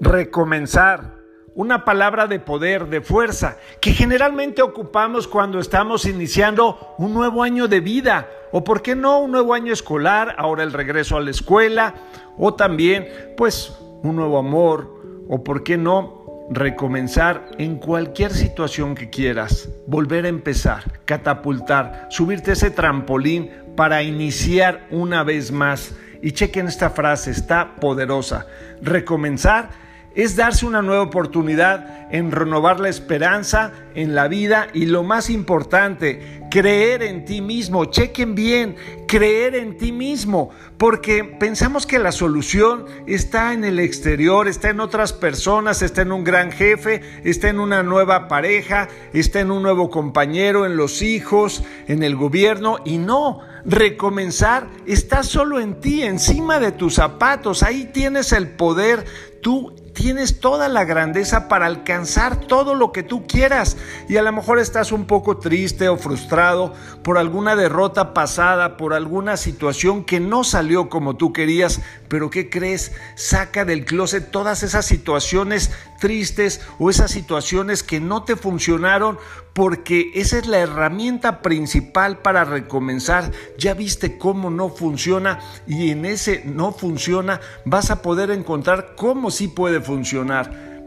recomenzar, una palabra de poder, de fuerza, que generalmente ocupamos cuando estamos iniciando un nuevo año de vida, o por qué no un nuevo año escolar, ahora el regreso a la escuela, o también pues un nuevo amor, o por qué no recomenzar en cualquier situación que quieras, volver a empezar, catapultar, subirte ese trampolín para iniciar una vez más. Y chequen esta frase, está poderosa. Recomenzar es darse una nueva oportunidad en renovar la esperanza en la vida y lo más importante, creer en ti mismo. Chequen bien, creer en ti mismo, porque pensamos que la solución está en el exterior, está en otras personas, está en un gran jefe, está en una nueva pareja, está en un nuevo compañero, en los hijos, en el gobierno y no. Recomenzar está solo en ti, encima de tus zapatos. Ahí tienes el poder. Tú tienes toda la grandeza para alcanzar todo lo que tú quieras. Y a lo mejor estás un poco triste o frustrado por alguna derrota pasada, por alguna situación que no salió como tú querías. Pero ¿qué crees? Saca del closet todas esas situaciones tristes o esas situaciones que no te funcionaron porque esa es la herramienta principal para recomenzar. Ya viste cómo no funciona y en ese no funciona vas a poder encontrar cómo sí puede funcionar.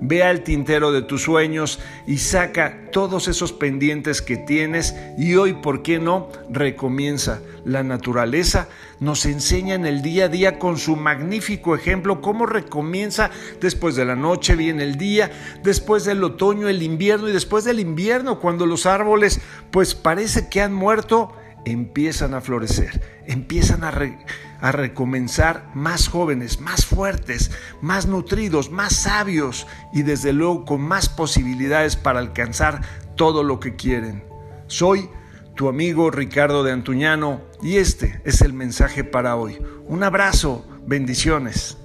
Ve al tintero de tus sueños y saca todos esos pendientes que tienes y hoy, ¿por qué no? Recomienza. La naturaleza nos enseña en el día a día con su magnífico ejemplo cómo recomienza después de la noche viene el día, después del otoño el invierno y después del invierno cuando los árboles pues parece que han muerto empiezan a florecer, empiezan a, a, recomenzar más jóvenes, más fuertes, más nutridos, más sabios y desde luego con más posibilidades para alcanzar todo lo que quieren. Soy tu amigo Ricardo de Antuñano y este es el mensaje para hoy. Un abrazo, bendiciones.